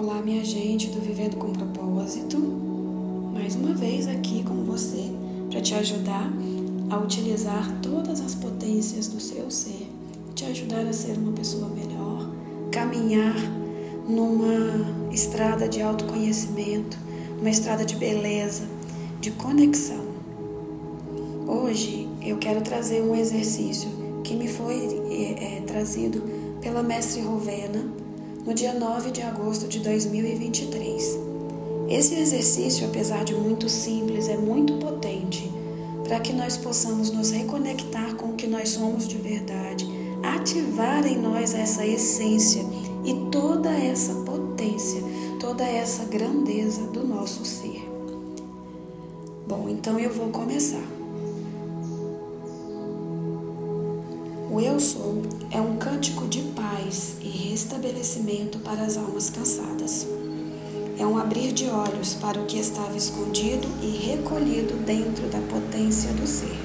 Olá, minha gente do Vivendo com Propósito. Mais uma vez aqui com você para te ajudar a utilizar todas as potências do seu ser, te ajudar a ser uma pessoa melhor, caminhar numa estrada de autoconhecimento, uma estrada de beleza, de conexão. Hoje eu quero trazer um exercício que me foi é, é, trazido pela mestre Rovena no dia 9 de agosto de 2023. Esse exercício, apesar de muito simples, é muito potente para que nós possamos nos reconectar com o que nós somos de verdade, ativar em nós essa essência e toda essa potência, toda essa grandeza do nosso ser. Bom, então eu vou começar. O Eu Sou é um cântico de paz e restabelecimento para as almas cansadas. É um abrir de olhos para o que estava escondido e recolhido dentro da potência do ser.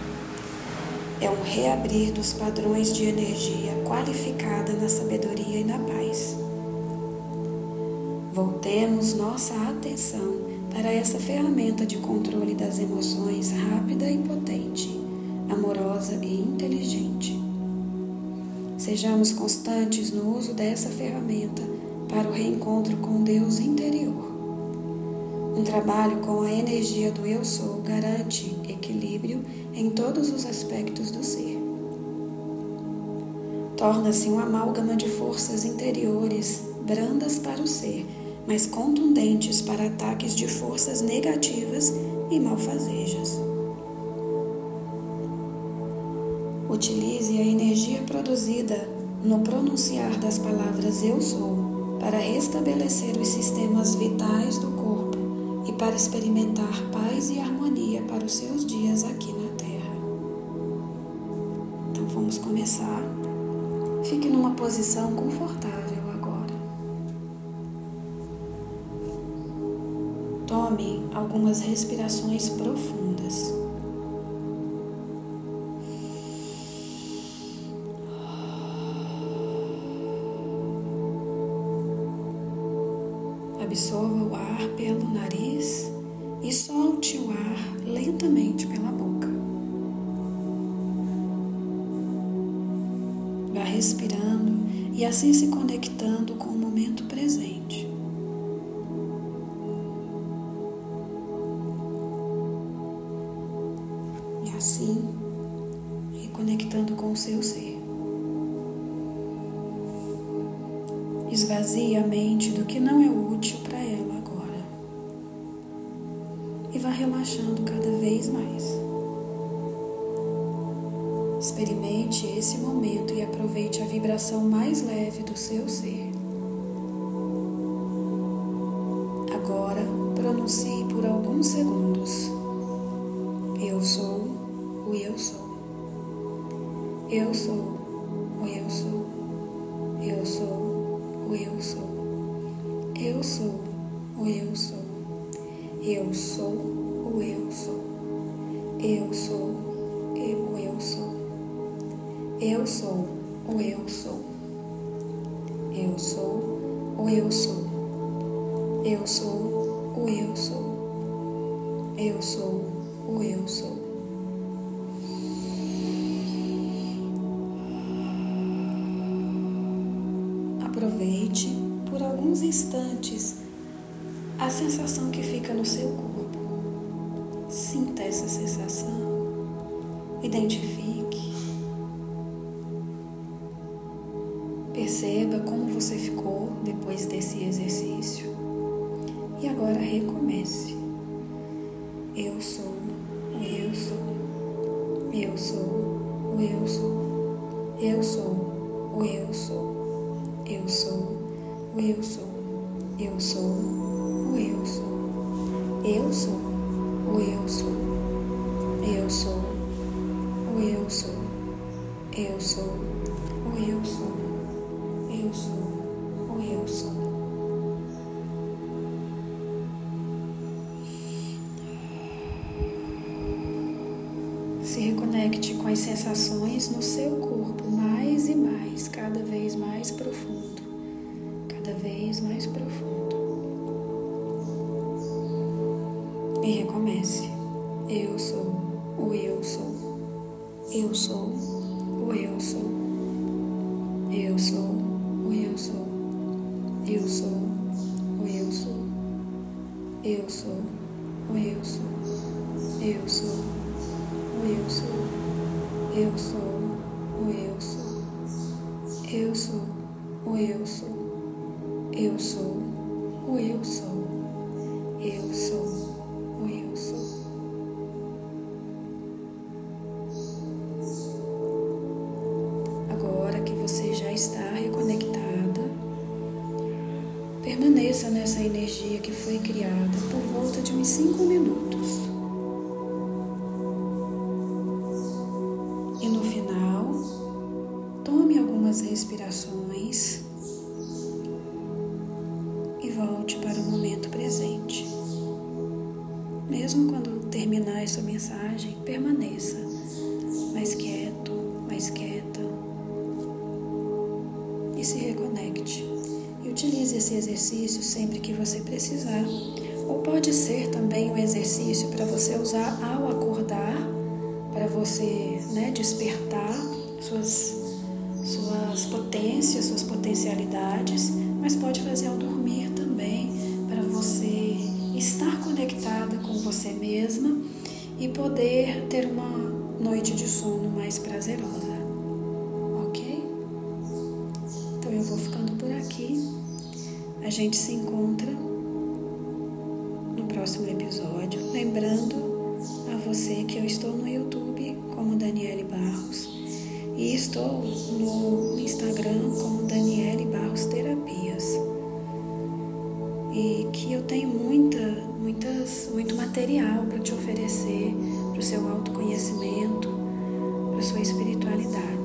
É um reabrir dos padrões de energia qualificada na sabedoria e na paz. Voltemos nossa atenção para essa ferramenta de controle das emoções rápida e potente, amorosa e inteligente. Sejamos constantes no uso dessa ferramenta para o reencontro com Deus interior. Um trabalho com a energia do Eu Sou garante equilíbrio em todos os aspectos do ser. Torna-se um amálgama de forças interiores brandas para o ser, mas contundentes para ataques de forças negativas e malfazejas. Utilize a energia produzida no pronunciar das palavras Eu Sou para restabelecer os sistemas vitais do corpo e para experimentar paz e harmonia para os seus dias aqui na Terra. Então vamos começar. Fique numa posição confortável agora. Tome algumas respirações profundas. Absorva o ar pelo nariz e solte o ar lentamente pela boca. Vá respirando e assim se conectando com o momento presente. Esvazie a mente do que não é útil para ela agora. E vá relaxando cada vez mais. Experimente esse momento e aproveite a vibração mais leve do seu ser. Agora, pronuncie por alguns segundos. Eu sou o eu sou. Eu sou o eu sou. Eu sou o eu sou. Eu sou o eu sou. Eu sou o eu sou. Eu sou o eu sou. Eu sou o eu sou. Eu sou o eu sou. Eu sou o eu sou. Eu sou o eu sou. Aproveite por alguns instantes a sensação que fica no seu corpo. Sinta essa sensação. Identifique. Perceba como você ficou depois desse exercício. E agora recomece. Eu sou eu sou. Eu sou eu sou. Eu sou o eu sou. Eu sou o eu sou. Eu sou o eu sou. Eu sou o eu sou. Eu sou o eu sou. Eu sou o eu sou. Eu sou o eu sou. Se reconecte com as sensações no seu vez mais profundo, cada vez mais profundo. E recomece. Eu sou o eu sou. Eu sou o eu sou. Eu sou o eu sou. Eu sou o eu sou. Eu sou o eu sou. Eu sou o eu sou. Eu sou o eu sou. Eu sou o eu sou. Eu sou o eu sou. Eu sou o eu sou. Agora que você já está reconectada, permaneça nessa energia que foi criada por volta de uns 5 minutos. Volte para o momento presente. Mesmo quando terminar essa mensagem, permaneça mais quieto, mais quieta e se reconecte. E utilize esse exercício sempre que você precisar. Ou pode ser também um exercício para você usar ao acordar, para você né, despertar suas, suas potências, suas potencialidades, mas pode fazer ao dormir também, para você estar conectada com você mesma e poder ter uma noite de sono mais prazerosa. Ok? Então eu vou ficando por aqui. A gente se encontra no próximo episódio. Lembrando a você que eu estou no YouTube como Daniele Barros e estou no Instagram e que eu tenho muita, muitas, muito material para te oferecer, para o seu autoconhecimento, para sua espiritualidade.